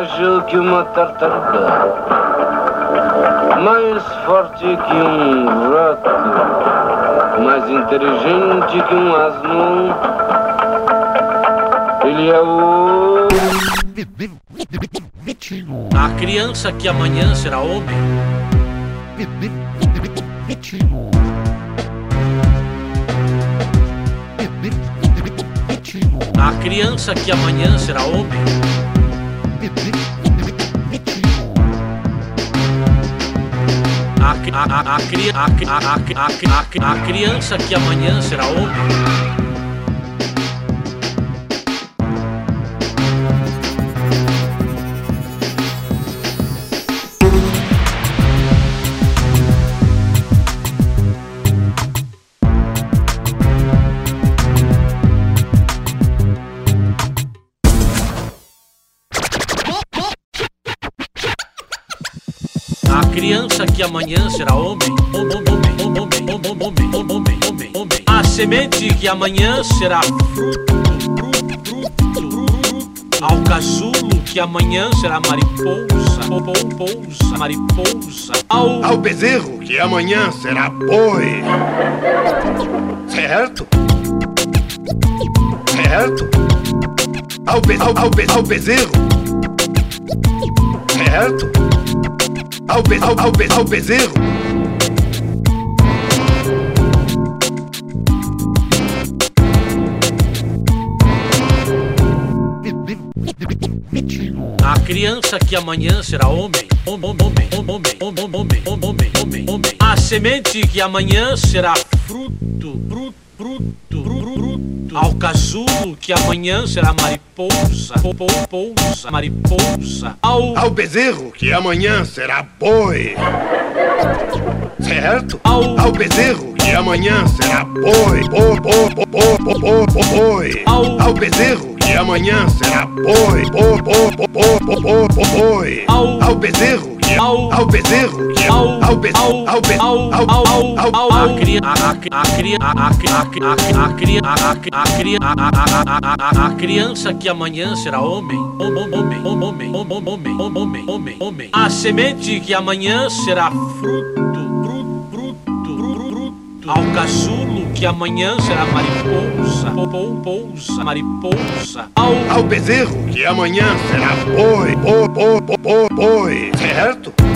ágil que uma tartaruga, mais forte que um rato, mais inteligente que um asno. Ele é o. A criança que amanhã será homem. A criança que amanhã será homem. A, a, a, a, a, a, a, a, a criança que amanhã será homem. A criança que amanhã será homem, homem, homem, homem, homem, homem, homem. A semente que amanhã será fruto, fruto, fruto. Ao casulo que amanhã será mariposa, pousa, mariposa. Ao... Ao bezerro que amanhã será boi. Certo? Certo? Ao, be ao, be ao bezerro. Certo? Ao, be ao, ao, be ao bezerro. A criança que amanhã será homem. Homem, homem, homem, homem, homem, homem, homem, homem. A semente que amanhã será fruto, fruto, fruto, fruto. Ao casulo que amanhã será mariposa, po- po- pousa, mariposa. Ao, Ao bezerro que amanhã será boi. Certo? Ao- Ao bezerro que amanhã será boi. Bo, bo, bo, bo, bo, bo, bo, boi. Ao- Ao bezerro que amanhã será boi. Bo, bo, bo, bo, bo, bo, bo, boi. Ao- Ao bezerro Ao- ao bezerro ao, ao ao, ao ao, ao ao, ao ao, a cria, a, a, a cria, a, cria, a, cria, a, criança que amanhã será homem, homem, homem, homem, homem, homem, homem, homem. A semente que amanhã será fruto. Ao casulo que amanhã será mariposa, po- po- pousa, mariposa. Ao, ao bezerro que amanhã será boi. Bo, bo, bo, bo, boi. Certo?